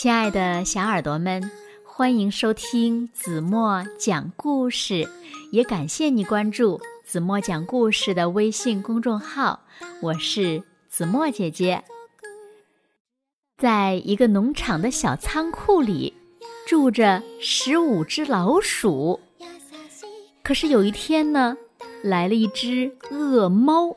亲爱的小耳朵们，欢迎收听子墨讲故事，也感谢你关注子墨讲故事的微信公众号。我是子墨姐姐。在一个农场的小仓库里，住着十五只老鼠。可是有一天呢，来了一只恶猫。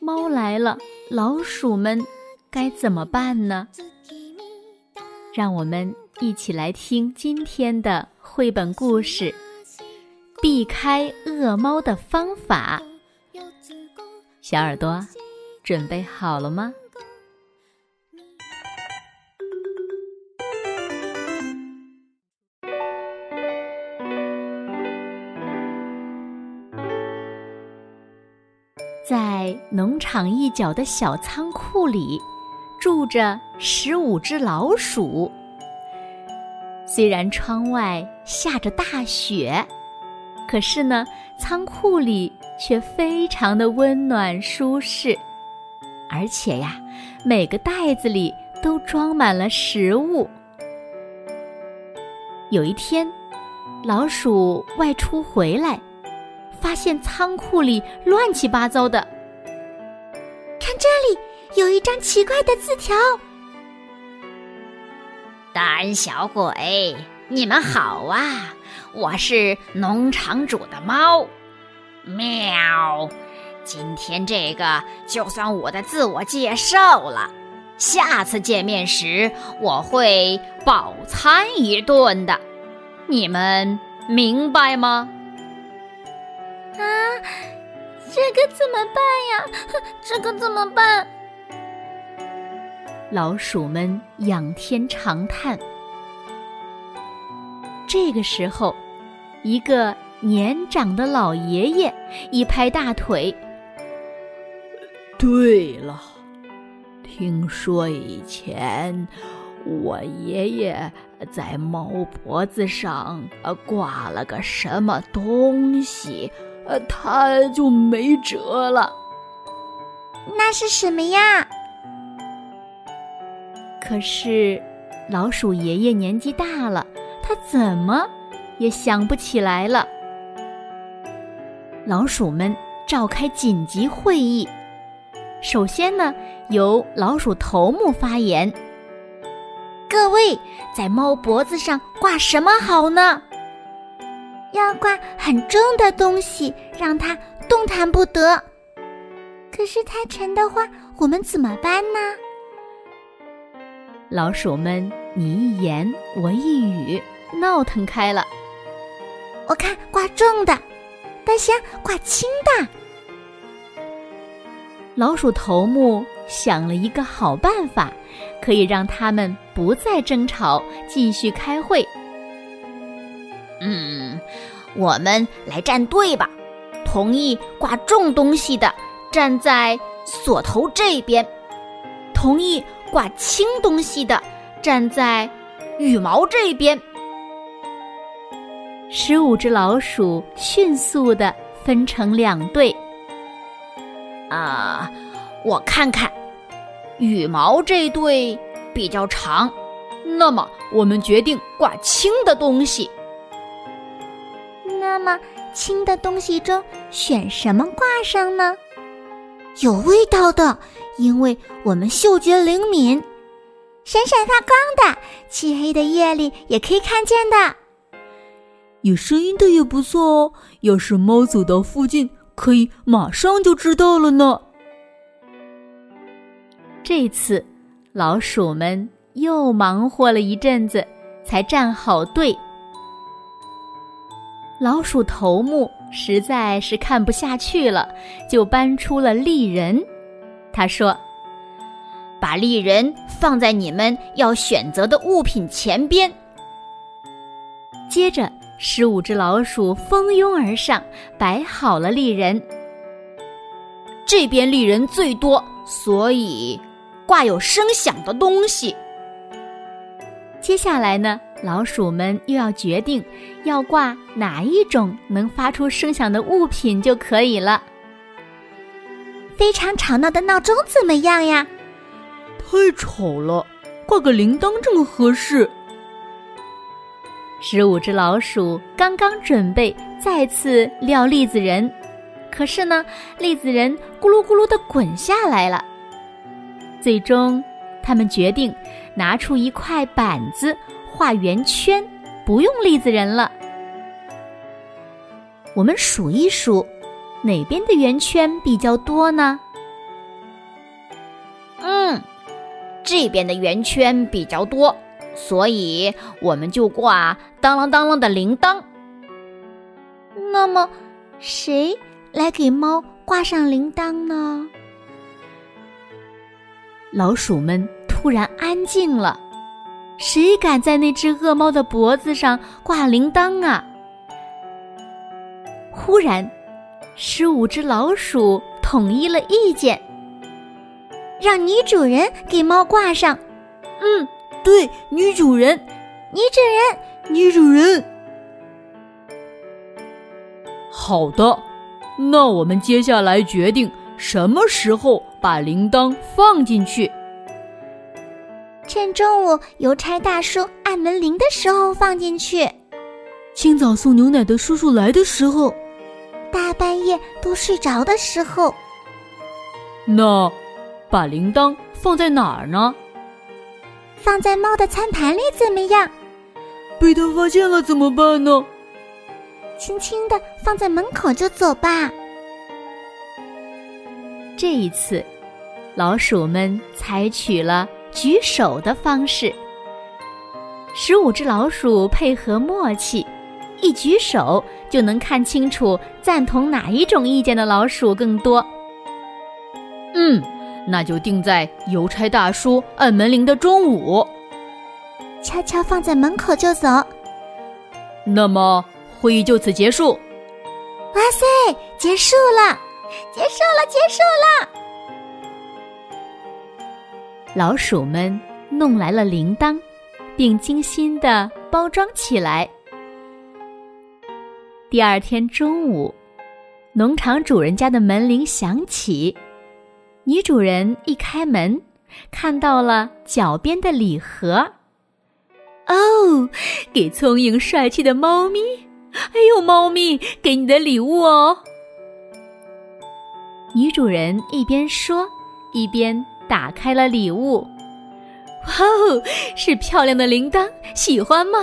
猫来了，老鼠们该怎么办呢？让我们一起来听今天的绘本故事，避开恶猫的方法。小耳朵，准备好了吗？在农场一角的小仓库里。住着十五只老鼠。虽然窗外下着大雪，可是呢，仓库里却非常的温暖舒适，而且呀，每个袋子里都装满了食物。有一天，老鼠外出回来，发现仓库里乱七八糟的，看这里。有一张奇怪的字条。胆小鬼，你们好啊！我是农场主的猫，喵。今天这个就算我的自我介绍了，下次见面时我会饱餐一顿的，你们明白吗？啊，这个怎么办呀？这个怎么办？老鼠们仰天长叹。这个时候，一个年长的老爷爷一拍大腿：“对了，听说以前我爷爷在猫脖子上挂了个什么东西，呃，他就没辙了。那是什么呀？”可是，老鼠爷爷年纪大了，他怎么也想不起来了。老鼠们召开紧急会议，首先呢，由老鼠头目发言：“各位，在猫脖子上挂什么好呢？要挂很重的东西，让它动弹不得。可是太沉的话，我们怎么办呢？”老鼠们你一言我一语，闹腾开了。我看挂重的，大象挂轻的。老鼠头目想了一个好办法，可以让他们不再争吵，继续开会。嗯，我们来站队吧。同意挂重东西的站在锁头这边。同意。挂轻东西的站在羽毛这边。十五只老鼠迅速的分成两队。啊，我看看，羽毛这队比较长，那么我们决定挂轻的东西。那么轻的东西中选什么挂上呢？有味道的。因为我们嗅觉灵敏，闪闪发光的，漆黑的夜里也可以看见的。有声音的也不错哦，要是猫走到附近，可以马上就知道了呢。这次，老鼠们又忙活了一阵子，才站好队。老鼠头目实在是看不下去了，就搬出了丽人。他说：“把丽人放在你们要选择的物品前边。”接着，十五只老鼠蜂拥而上，摆好了丽人。这边丽人最多，所以挂有声响的东西。接下来呢，老鼠们又要决定要挂哪一种能发出声响的物品就可以了。非常吵闹的闹钟怎么样呀？太吵了，挂个铃铛正合适。十五只老鼠刚刚准备再次撂栗子人，可是呢，栗子人咕噜咕噜的滚下来了。最终，他们决定拿出一块板子画圆圈，不用栗子人了。我们数一数，哪边的圆圈比较多呢？嗯，这边的圆圈比较多。所以我们就挂当啷当啷的铃铛。那么，谁来给猫挂上铃铛呢？老鼠们突然安静了，谁敢在那只恶猫的脖子上挂铃铛啊？忽然，十五只老鼠统一了意见，让女主人给猫挂上。嗯。对，女主人，女主人，女主人。好的，那我们接下来决定什么时候把铃铛放进去。趁中午邮差大叔按门铃的时候放进去。清早送牛奶的叔叔来的时候。大半夜都睡着的时候。那，把铃铛放在哪儿呢？放在猫的餐盘里怎么样？被它发现了怎么办呢？轻轻的放在门口就走吧。这一次，老鼠们采取了举手的方式。十五只老鼠配合默契，一举手就能看清楚赞同哪一种意见的老鼠更多。嗯。那就定在邮差大叔按门铃的中午，悄悄放在门口就走。那么会议就此结束。哇塞，结束了，结束了，结束了！老鼠们弄来了铃铛，并精心的包装起来。第二天中午，农场主人家的门铃响起。女主人一开门，看到了脚边的礼盒。哦，给聪颖帅气的猫咪！哎呦，猫咪，给你的礼物哦！女主人一边说，一边打开了礼物。哇哦，是漂亮的铃铛，喜欢吗？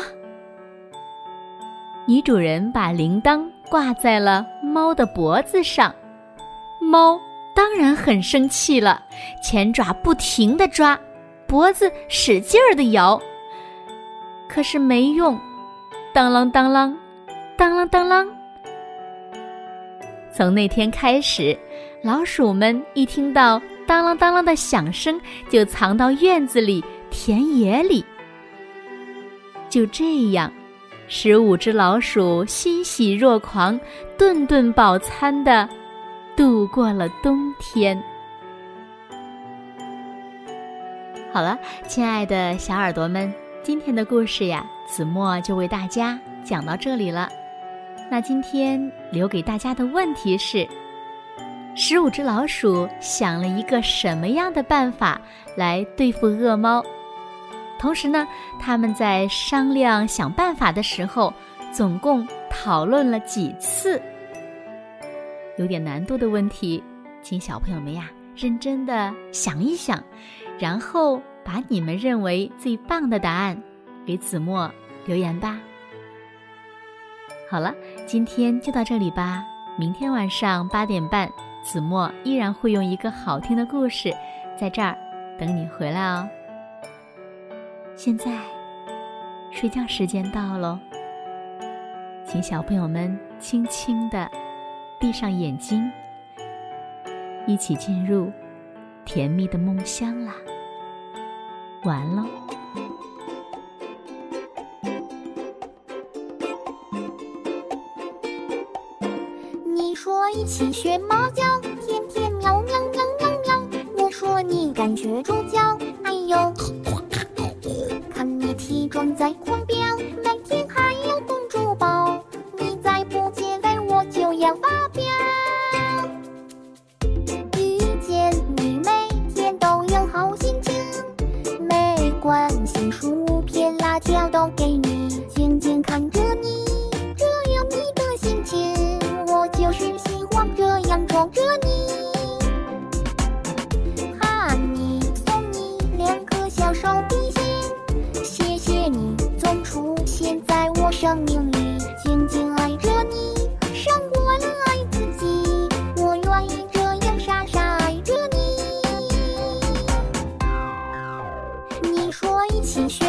女主人把铃铛挂在了猫的脖子上，猫。当然很生气了，前爪不停的抓，脖子使劲儿的摇，可是没用，当啷当啷，当啷当啷。从那天开始，老鼠们一听到当啷当啷的响声，就藏到院子里、田野里。就这样，十五只老鼠欣喜若狂，顿顿饱餐的。度过了冬天。好了，亲爱的小耳朵们，今天的故事呀，子墨就为大家讲到这里了。那今天留给大家的问题是：十五只老鼠想了一个什么样的办法来对付恶猫？同时呢，他们在商量想办法的时候，总共讨论了几次？有点难度的问题，请小朋友们呀认真的想一想，然后把你们认为最棒的答案给子墨留言吧。好了，今天就到这里吧。明天晚上八点半，子墨依然会用一个好听的故事在这儿等你回来哦。现在睡觉时间到喽，请小朋友们轻轻的。闭上眼睛，一起进入甜蜜的梦乡啦！完了。你说一起学猫叫，天天喵喵喵喵喵。我说你敢学猪叫，哎呦！看你体重在狂飙，情绪。